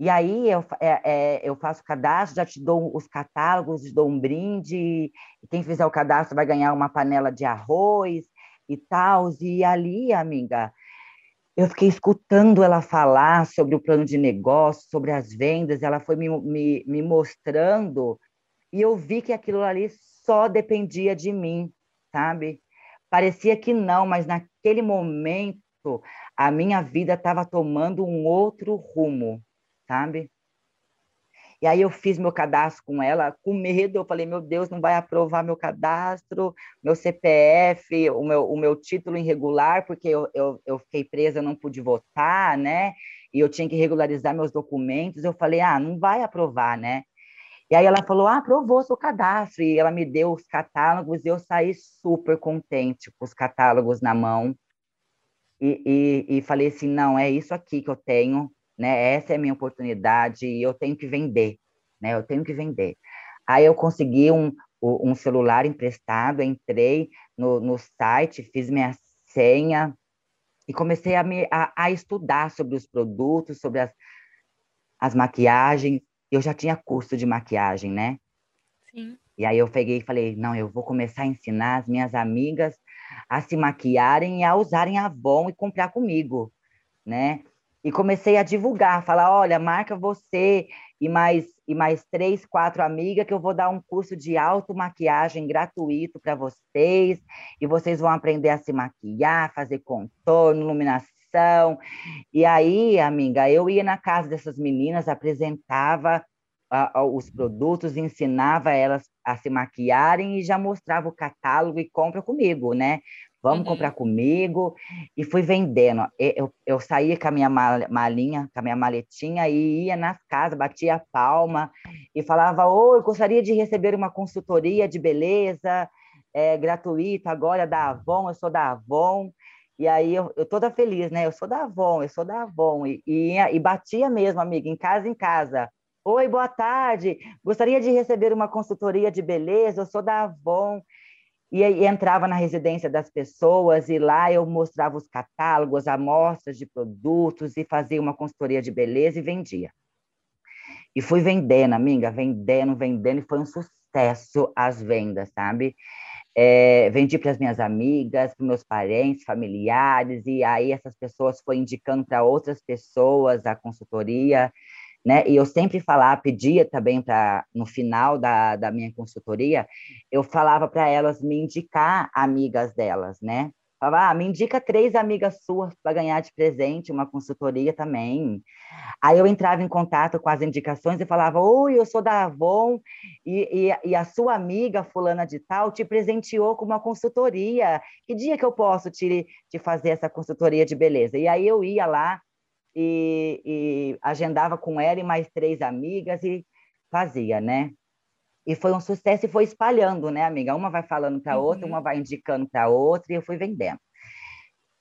E aí eu, é, é, eu faço cadastro, já te dou os catálogos, te dou um brinde, quem fizer o cadastro vai ganhar uma panela de arroz e tal. E ali, amiga, eu fiquei escutando ela falar sobre o plano de negócio, sobre as vendas, ela foi me, me, me mostrando, e eu vi que aquilo ali só dependia de mim, sabe? Parecia que não, mas naquele momento a minha vida estava tomando um outro rumo, sabe? E aí eu fiz meu cadastro com ela, com medo, eu falei, meu Deus, não vai aprovar meu cadastro, meu CPF, o meu, o meu título irregular, porque eu, eu, eu fiquei presa, não pude votar, né? E eu tinha que regularizar meus documentos. Eu falei, ah, não vai aprovar, né? E aí ela falou, ah, aprovou seu cadastro. E ela me deu os catálogos e eu saí super contente com os catálogos na mão. E, e, e falei assim, não, é isso aqui que eu tenho, né? Essa é a minha oportunidade e eu tenho que vender, né? Eu tenho que vender. Aí eu consegui um, um celular emprestado, entrei no, no site, fiz minha senha e comecei a, me, a, a estudar sobre os produtos, sobre as, as maquiagens. Eu já tinha curso de maquiagem, né? Sim. E aí eu peguei e falei, não, eu vou começar a ensinar as minhas amigas a se maquiarem e a usarem Avon e comprar comigo, né? E comecei a divulgar, falar, olha, marca você e mais e mais três, quatro amigas que eu vou dar um curso de automaquiagem gratuito para vocês e vocês vão aprender a se maquiar, fazer contorno, iluminação. E aí, amiga, eu ia na casa dessas meninas, apresentava os produtos, ensinava elas a se maquiarem e já mostrava o catálogo e compra comigo, né? Vamos uhum. comprar comigo. E fui vendendo. Eu, eu saía com a minha malinha, com a minha maletinha e ia nas casas, batia a palma e falava: Oi, gostaria de receber uma consultoria de beleza é, gratuita agora da Avon, eu sou da Avon. E aí eu, eu toda feliz, né? Eu sou da Avon, eu sou da Avon. E, e, e batia mesmo, amiga, em casa em casa. Oi, boa tarde. Gostaria de receber uma consultoria de beleza. Eu sou da Avon e, entrava na residência das pessoas e lá eu mostrava os catálogos, amostras de produtos e fazia uma consultoria de beleza e vendia. E fui vendendo, amiga, vendendo, vendendo, e foi um sucesso as vendas, sabe? É, vendi para as minhas amigas, para meus parentes, familiares, e aí essas pessoas foram indicando para outras pessoas a consultoria, né? E eu sempre falava, pedia também para no final da, da minha consultoria, eu falava para elas me indicar amigas delas, né? Falava, ah, me indica três amigas suas para ganhar de presente uma consultoria também. Aí eu entrava em contato com as indicações e falava, oi, eu sou da Avon e, e, e, a sua amiga fulana de tal te presenteou com uma consultoria. Que dia que eu posso te, te fazer essa consultoria de beleza? E aí eu ia lá, e, e agendava com ela e mais três amigas e fazia, né? E foi um sucesso e foi espalhando, né, amiga? Uma vai falando para outra, uhum. uma vai indicando para outra e eu fui vendendo.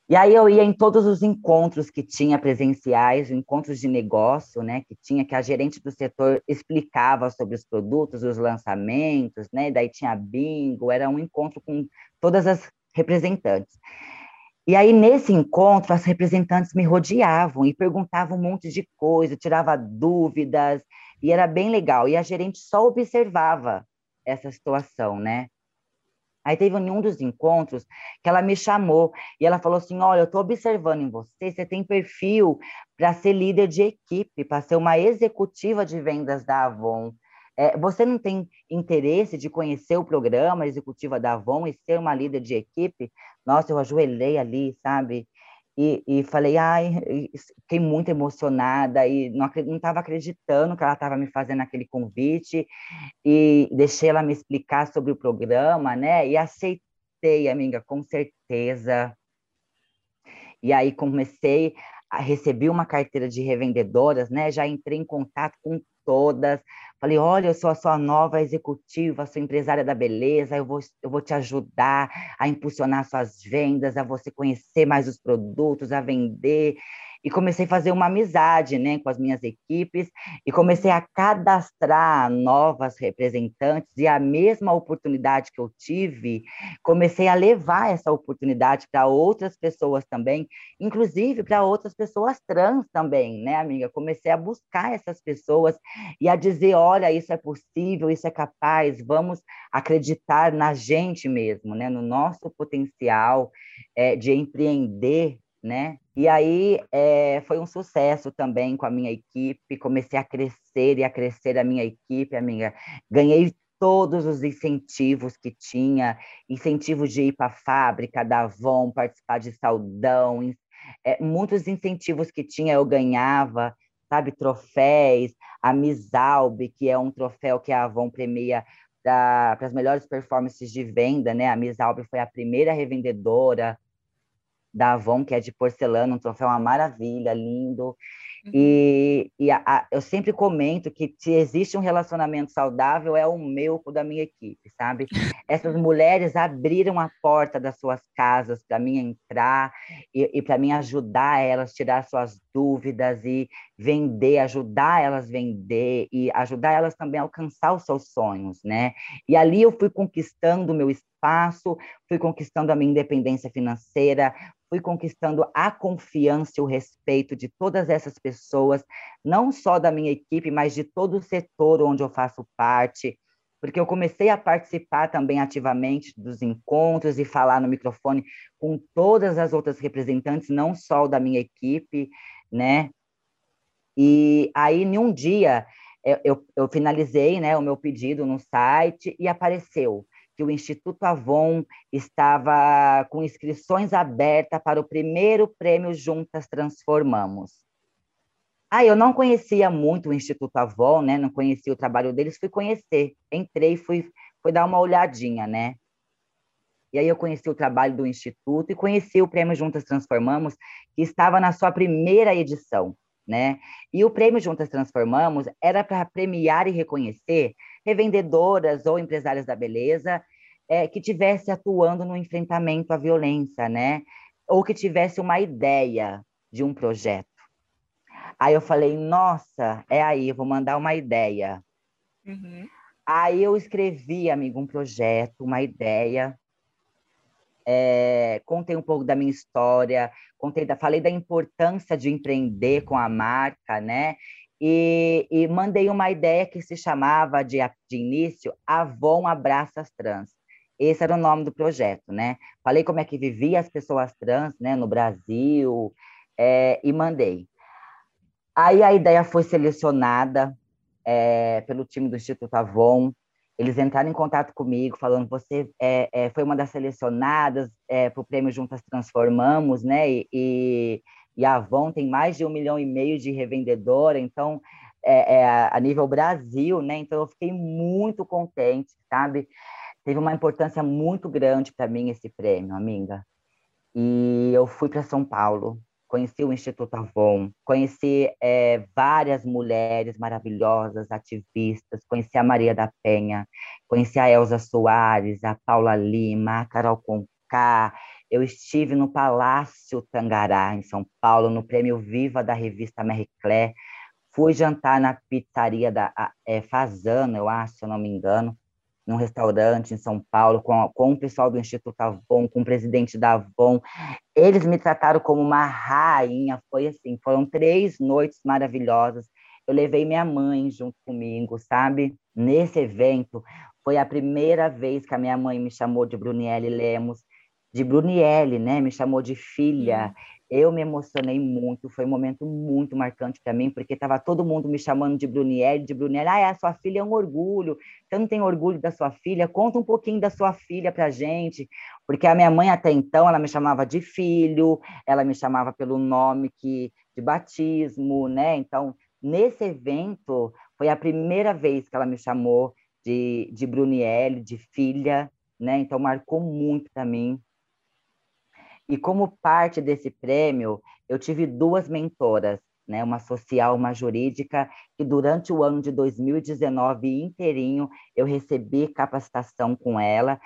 E aí eu ia em todos os encontros que tinha presenciais, encontros de negócio, né, que tinha que a gerente do setor explicava sobre os produtos, os lançamentos, né? Daí tinha bingo, era um encontro com todas as representantes. E aí, nesse encontro, as representantes me rodeavam e perguntavam um monte de coisa, tirava dúvidas, e era bem legal. E a gerente só observava essa situação, né? Aí teve um dos encontros que ela me chamou e ela falou assim: Olha, eu estou observando em você, você tem perfil para ser líder de equipe, para ser uma executiva de vendas da Avon. É, você não tem interesse de conhecer o programa executiva da Avon e ser uma líder de equipe? Nossa, eu ajoelhei ali, sabe? E, e falei, ai, fiquei muito emocionada e não estava acreditando que ela estava me fazendo aquele convite e deixei ela me explicar sobre o programa, né? E aceitei, amiga, com certeza. E aí comecei a receber uma carteira de revendedoras, né? Já entrei em contato com todas. Falei, olha, eu sou a sua nova executiva, sou empresária da beleza, eu vou, eu vou te ajudar a impulsionar suas vendas, a você conhecer mais os produtos, a vender e comecei a fazer uma amizade né, com as minhas equipes e comecei a cadastrar novas representantes e a mesma oportunidade que eu tive, comecei a levar essa oportunidade para outras pessoas também, inclusive para outras pessoas trans também, né, amiga? Comecei a buscar essas pessoas e a dizer, olha, isso é possível, isso é capaz, vamos acreditar na gente mesmo, né, no nosso potencial é, de empreender né? E aí é, foi um sucesso também com a minha equipe, comecei a crescer e a crescer a minha equipe, amiga. Ganhei todos os incentivos que tinha, incentivos de ir para a fábrica da Avon, participar de saudão, é, muitos incentivos que tinha eu ganhava, sabe, troféus, a Misalb, que é um troféu que a Avon premia para as melhores performances de venda, né? A Misalb foi a primeira revendedora da Avon, que é de porcelana, um troféu uma maravilha, lindo. Uhum. E, e a, a, eu sempre comento que se existe um relacionamento saudável, é o meu com o da minha equipe, sabe? [laughs] Essas mulheres abriram a porta das suas casas para mim entrar e, e para mim ajudar elas, tirar suas dúvidas e vender, ajudar elas a vender e ajudar elas também a alcançar os seus sonhos, né? E ali eu fui conquistando o meu espaço, fui conquistando a minha independência financeira, fui conquistando a confiança e o respeito de todas essas pessoas, não só da minha equipe, mas de todo o setor onde eu faço parte, porque eu comecei a participar também ativamente dos encontros e falar no microfone com todas as outras representantes, não só da minha equipe, né? E aí, em um dia, eu, eu, eu finalizei né, o meu pedido no site e apareceu que o Instituto Avon estava com inscrições abertas para o primeiro prêmio Juntas Transformamos. Ah, eu não conhecia muito o Instituto Avon, né? Não conhecia o trabalho deles, fui conhecer. Entrei, fui, fui dar uma olhadinha, né? E aí eu conheci o trabalho do Instituto e conheci o Prêmio Juntas Transformamos, que estava na sua primeira edição, né? E o Prêmio Juntas Transformamos era para premiar e reconhecer revendedoras ou empresárias da beleza é, que tivesse atuando no enfrentamento à violência, né? Ou que tivesse uma ideia de um projeto. Aí eu falei, nossa, é aí, vou mandar uma ideia. Uhum. Aí eu escrevi, amigo, um projeto, uma ideia, é, contei um pouco da minha história, contei da, falei da importância de empreender com a marca, né? E, e mandei uma ideia que se chamava de, de início Avon Abraças Trans. Esse era o nome do projeto, né? Falei como é que vivia as pessoas trans, né, no Brasil, é, e mandei. Aí a ideia foi selecionada é, pelo time do Instituto Avon, eles entraram em contato comigo, falando: você é, é, foi uma das selecionadas é, para o prêmio Juntas Transformamos, né? E, e, e, a Avon tem mais de um milhão e meio de revendedora, então, é, é, a nível Brasil, né? Então, eu fiquei muito contente, sabe? Teve uma importância muito grande para mim esse prêmio, amiga. E eu fui para São Paulo conheci o Instituto Avon, conheci é, várias mulheres maravilhosas, ativistas, conheci a Maria da Penha, conheci a Elza Soares, a Paula Lima, a Carol Conká, eu estive no Palácio Tangará, em São Paulo, no Prêmio Viva da revista Marie Claire, fui jantar na pizzaria da é, Fazano, eu acho, se eu não me engano, num restaurante em São Paulo, com, com o pessoal do Instituto Avon, com o presidente da Avon. Eles me trataram como uma rainha, foi assim, foram três noites maravilhosas. Eu levei minha mãe junto comigo, sabe? Nesse evento, foi a primeira vez que a minha mãe me chamou de Brunielle Lemos, de Brunielle, né? Me chamou de filha. Eu me emocionei muito, foi um momento muito marcante para mim, porque estava todo mundo me chamando de Brunielle, de Brunielle. Ah, a sua filha é um orgulho. Você não tem orgulho da sua filha? Conta um pouquinho da sua filha para gente. Porque a minha mãe até então, ela me chamava de filho, ela me chamava pelo nome que de batismo, né? Então, nesse evento, foi a primeira vez que ela me chamou de, de Brunielle, de filha, né? Então, marcou muito para mim e como parte desse prêmio, eu tive duas mentoras, né, uma social, uma jurídica, e durante o ano de 2019 inteirinho eu recebi capacitação com ela,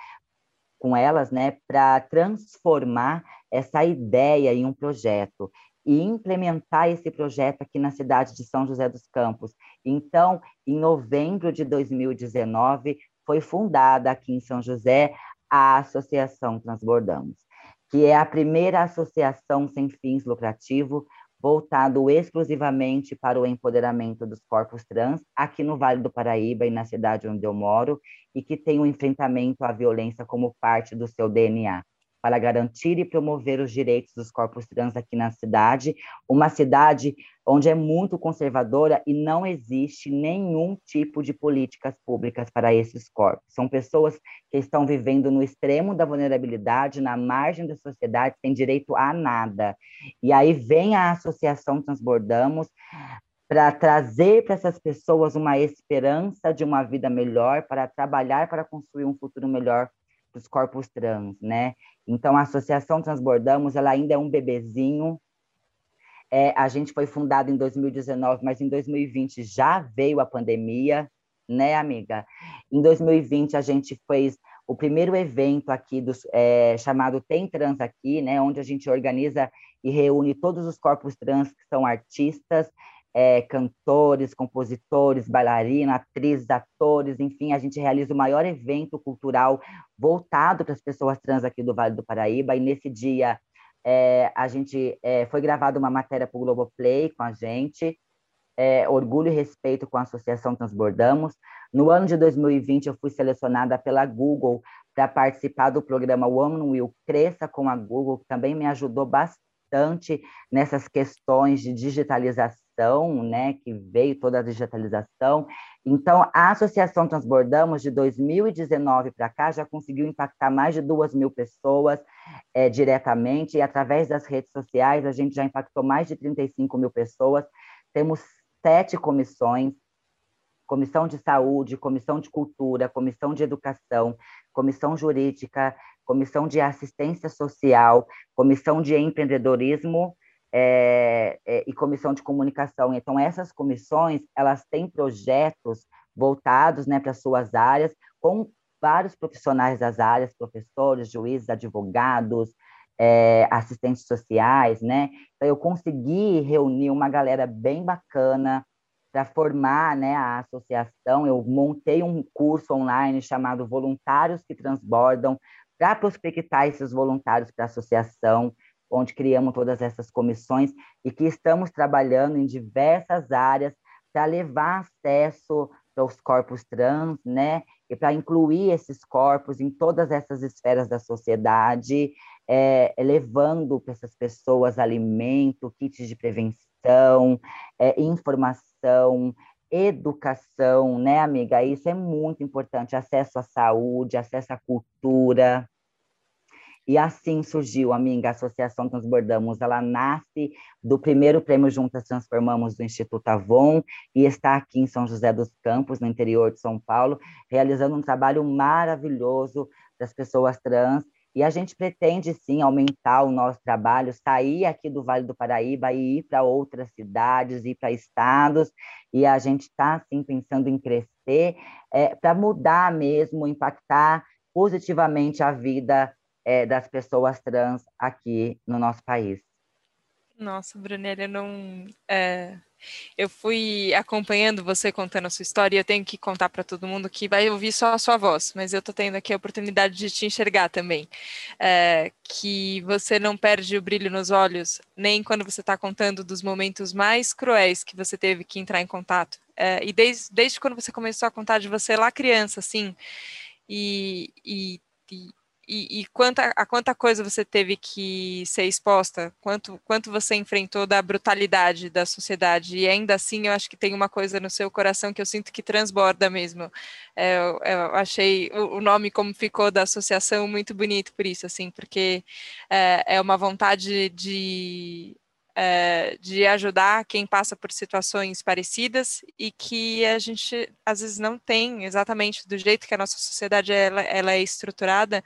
com elas, né, para transformar essa ideia em um projeto e implementar esse projeto aqui na cidade de São José dos Campos. Então, em novembro de 2019, foi fundada aqui em São José a Associação Transbordamos que é a primeira associação sem fins lucrativos voltado exclusivamente para o empoderamento dos corpos trans aqui no Vale do Paraíba e na cidade onde eu moro, e que tem o um enfrentamento à violência como parte do seu DNA para garantir e promover os direitos dos corpos trans aqui na cidade, uma cidade onde é muito conservadora e não existe nenhum tipo de políticas públicas para esses corpos. São pessoas que estão vivendo no extremo da vulnerabilidade, na margem da sociedade, sem direito a nada. E aí vem a Associação Transbordamos para trazer para essas pessoas uma esperança de uma vida melhor, para trabalhar para construir um futuro melhor para os corpos trans, né? Então, a Associação Transbordamos, ela ainda é um bebezinho. É, a gente foi fundada em 2019, mas em 2020 já veio a pandemia, né, amiga? Em 2020 a gente fez o primeiro evento aqui do, é, chamado Tem Trans aqui, né, onde a gente organiza e reúne todos os corpos trans que são artistas é, cantores, compositores, bailarinas, atrizes, atores, enfim, a gente realiza o maior evento cultural voltado para as pessoas trans aqui do Vale do Paraíba, e nesse dia é, a gente é, foi gravada uma matéria para o Globoplay com a gente, é, Orgulho e Respeito com a Associação Transbordamos. No ano de 2020, eu fui selecionada pela Google para participar do programa Woman Will Cresça com a Google, que também me ajudou bastante nessas questões de digitalização né, que veio toda a digitalização. Então, a Associação Transbordamos, de 2019 para cá, já conseguiu impactar mais de duas mil pessoas é, diretamente, e através das redes sociais, a gente já impactou mais de 35 mil pessoas. Temos sete comissões, comissão de saúde, comissão de cultura, comissão de educação, comissão jurídica, comissão de assistência social, comissão de empreendedorismo é, é, e comissão de comunicação. Então, essas comissões, elas têm projetos voltados né, para suas áreas, com vários profissionais das áreas, professores, juízes, advogados, é, assistentes sociais, né? Então, eu consegui reunir uma galera bem bacana para formar né, a associação. Eu montei um curso online chamado Voluntários que Transbordam, para prospectar esses voluntários para a associação onde criamos todas essas comissões e que estamos trabalhando em diversas áreas para levar acesso aos corpos trans, né? E para incluir esses corpos em todas essas esferas da sociedade, é, levando para essas pessoas alimento, kits de prevenção, é, informação, educação, né, amiga? Isso é muito importante, acesso à saúde, acesso à cultura, e assim surgiu, amiga, a Associação Transbordamos. Ela nasce do primeiro prêmio Juntas Transformamos do Instituto Avon e está aqui em São José dos Campos, no interior de São Paulo, realizando um trabalho maravilhoso das pessoas trans. E a gente pretende, sim, aumentar o nosso trabalho, sair aqui do Vale do Paraíba e ir para outras cidades, ir para estados. E a gente está, sim, pensando em crescer é, para mudar mesmo, impactar positivamente a vida é, das pessoas trans aqui no nosso país. Nossa, Brunelli, eu não. É... Eu fui acompanhando você contando a sua história e eu tenho que contar para todo mundo que vai ouvir só a sua voz, mas eu estou tendo aqui a oportunidade de te enxergar também. É, que você não perde o brilho nos olhos, nem quando você está contando dos momentos mais cruéis que você teve que entrar em contato. É, e desde, desde quando você começou a contar de você lá criança, assim, e, e, e e, e quanta, a quanta coisa você teve que ser exposta, quanto, quanto você enfrentou da brutalidade da sociedade, e ainda assim eu acho que tem uma coisa no seu coração que eu sinto que transborda mesmo. É, eu, eu, achei o, o, nome como ficou da associação muito bonito por isso, assim, porque é, é uma vontade de é, de ajudar quem passa por situações parecidas e que a gente às vezes não tem exatamente do jeito que a nossa sociedade ela, ela é estruturada,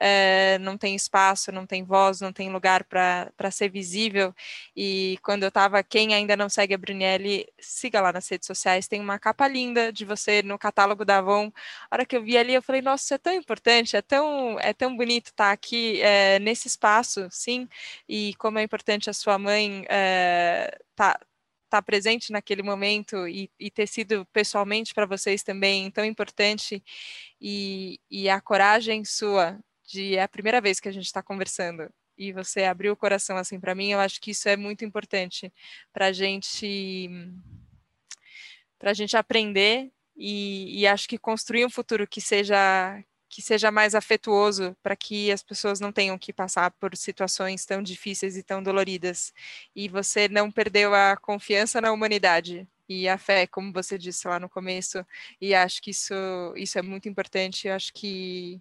é, não tem espaço, não tem voz, não tem lugar para ser visível. E quando eu estava, quem ainda não segue a Brunelli, siga lá nas redes sociais, tem uma capa linda de você no catálogo da Avon. A hora que eu vi ali, eu falei, nossa, isso é tão importante, é tão, é tão bonito estar tá aqui é, nesse espaço, sim, e como é importante a sua mãe é, tá, estar tá presente naquele momento e, e ter sido pessoalmente para vocês também tão importante e, e a coragem sua de é a primeira vez que a gente está conversando. E você abriu o coração assim para mim, eu acho que isso é muito importante para gente para a gente aprender e, e, acho que construir um futuro que seja que seja mais afetuoso para que as pessoas não tenham que passar por situações tão difíceis e tão doloridas. E você não perdeu a confiança na humanidade e a fé, como você disse lá no começo, e acho que isso, isso é muito importante. Eu acho que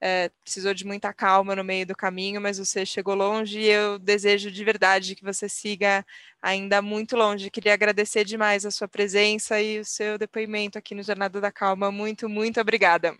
é, precisou de muita calma no meio do caminho, mas você chegou longe e eu desejo de verdade que você siga ainda muito longe. Queria agradecer demais a sua presença e o seu depoimento aqui no Jornada da Calma. Muito, muito obrigada.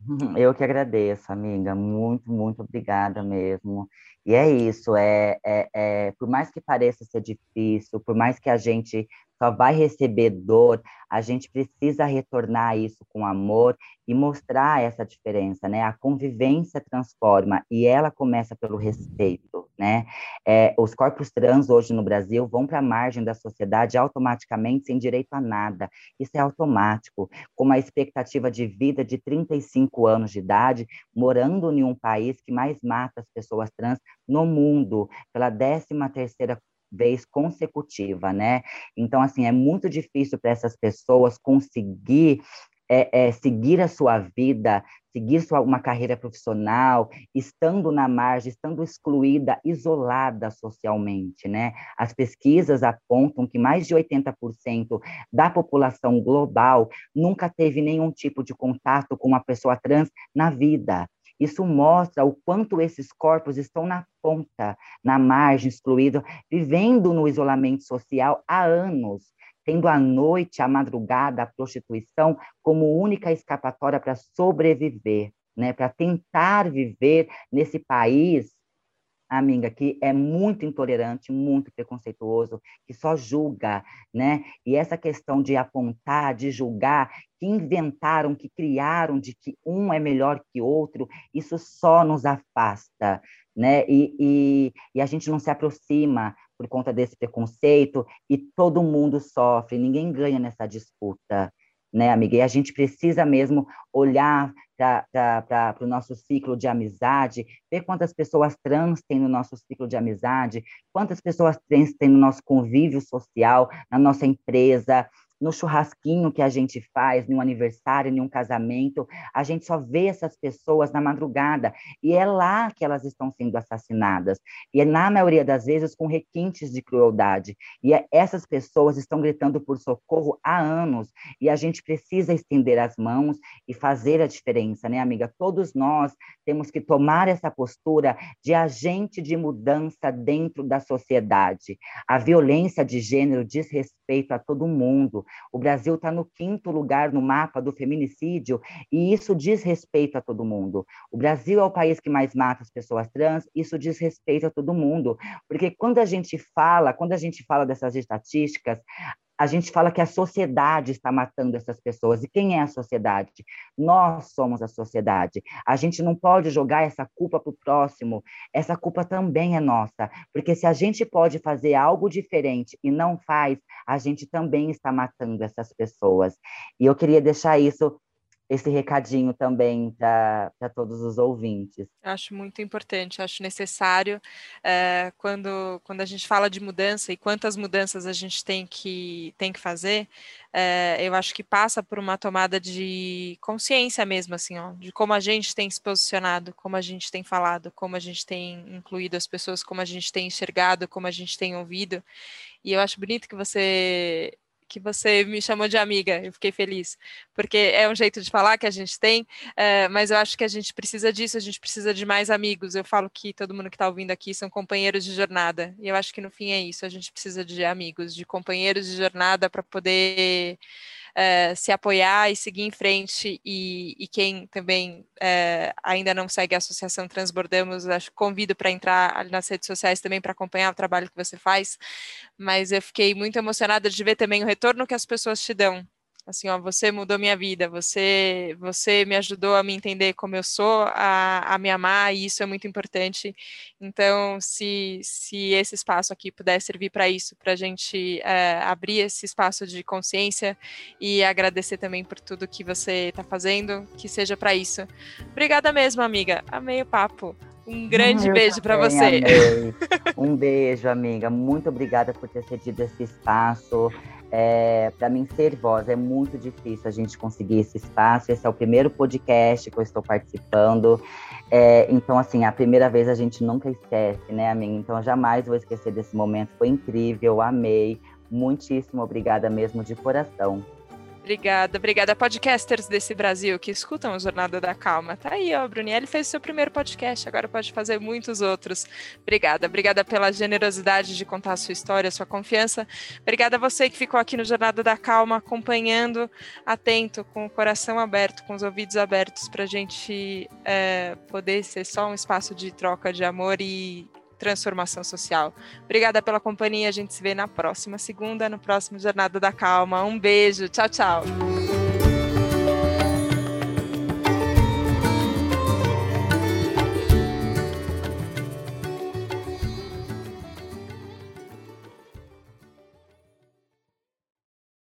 [laughs] Eu que agradeço, amiga. Muito, muito obrigada mesmo. E é isso, é, é, é, por mais que pareça ser difícil, por mais que a gente só vai receber dor, a gente precisa retornar isso com amor e mostrar essa diferença, né? A convivência transforma e ela começa pelo respeito, né? É, os corpos trans hoje no Brasil vão para a margem da sociedade automaticamente sem direito a nada. Isso é automático, com uma expectativa de vida de 35 anos de idade, morando em um país que mais mata as pessoas trans no mundo, pela 13 terceira vez consecutiva, né? Então, assim, é muito difícil para essas pessoas conseguir é, é, seguir a sua vida, seguir sua, uma carreira profissional, estando na margem, estando excluída, isolada socialmente, né? As pesquisas apontam que mais de 80% da população global nunca teve nenhum tipo de contato com uma pessoa trans na vida. Isso mostra o quanto esses corpos estão na ponta, na margem, excluídos, vivendo no isolamento social há anos, tendo a noite, a madrugada, a prostituição como única escapatória para sobreviver, né? para tentar viver nesse país amiga, que é muito intolerante, muito preconceituoso, que só julga, né? E essa questão de apontar, de julgar, que inventaram, que criaram de que um é melhor que outro, isso só nos afasta, né? E, e, e a gente não se aproxima por conta desse preconceito e todo mundo sofre, ninguém ganha nessa disputa, né, amiga? E a gente precisa mesmo olhar para o nosso ciclo de amizade, ver quantas pessoas trans tem no nosso ciclo de amizade, quantas pessoas trans tem no nosso convívio social, na nossa empresa, no churrasquinho que a gente faz, num aniversário, em um casamento, a gente só vê essas pessoas na madrugada e é lá que elas estão sendo assassinadas. E é na maioria das vezes com requintes de crueldade. E é, essas pessoas estão gritando por socorro há anos e a gente precisa estender as mãos e fazer a diferença, né, amiga? Todos nós temos que tomar essa postura de agente de mudança dentro da sociedade. A violência de gênero diz respeito a todo mundo. O Brasil está no quinto lugar no mapa do feminicídio e isso diz respeito a todo mundo. O Brasil é o país que mais mata as pessoas trans, isso diz respeito a todo mundo, porque quando a gente fala, quando a gente fala dessas estatísticas, a gente fala que a sociedade está matando essas pessoas. E quem é a sociedade? Nós somos a sociedade. A gente não pode jogar essa culpa para o próximo. Essa culpa também é nossa. Porque se a gente pode fazer algo diferente e não faz, a gente também está matando essas pessoas. E eu queria deixar isso esse recadinho também para todos os ouvintes. Acho muito importante, acho necessário é, quando, quando a gente fala de mudança e quantas mudanças a gente tem que, tem que fazer, é, eu acho que passa por uma tomada de consciência mesmo, assim, ó, de como a gente tem se posicionado, como a gente tem falado, como a gente tem incluído as pessoas, como a gente tem enxergado, como a gente tem ouvido. E eu acho bonito que você que você me chamou de amiga, eu fiquei feliz, porque é um jeito de falar que a gente tem, é, mas eu acho que a gente precisa disso, a gente precisa de mais amigos. Eu falo que todo mundo que está ouvindo aqui são companheiros de jornada, e eu acho que no fim é isso, a gente precisa de amigos, de companheiros de jornada para poder uh, se apoiar e seguir em frente. E, e quem também uh, ainda não segue a Associação Transbordamos, acho, convido para entrar nas redes sociais também para acompanhar o trabalho que você faz. Mas eu fiquei muito emocionada de ver também o retorno que as pessoas te dão assim, ó, você mudou minha vida, você, você me ajudou a me entender como eu sou, a, a me amar, e isso é muito importante. Então, se, se esse espaço aqui puder servir para isso, para a gente é, abrir esse espaço de consciência e agradecer também por tudo que você está fazendo, que seja para isso. Obrigada mesmo, amiga. Amei o papo. Um grande beijo para você. Amei. [laughs] Um beijo, amiga. Muito obrigada por ter cedido esse espaço. É, para mim, ser voz é muito difícil a gente conseguir esse espaço. Esse é o primeiro podcast que eu estou participando. É, então, assim, a primeira vez a gente nunca esquece, né, amiga? Então, jamais vou esquecer desse momento. Foi incrível, amei. Muitíssimo obrigada mesmo de coração. Obrigada, obrigada. Podcasters desse Brasil que escutam a Jornada da Calma. Tá aí, ó, Brunielli fez o seu primeiro podcast, agora pode fazer muitos outros. Obrigada, obrigada pela generosidade de contar a sua história, a sua confiança. Obrigada a você que ficou aqui no Jornada da Calma, acompanhando, atento, com o coração aberto, com os ouvidos abertos, para a gente é, poder ser só um espaço de troca de amor e transformação social. Obrigada pela companhia. A gente se vê na próxima segunda, no próximo Jornada da Calma. Um beijo. Tchau, tchau.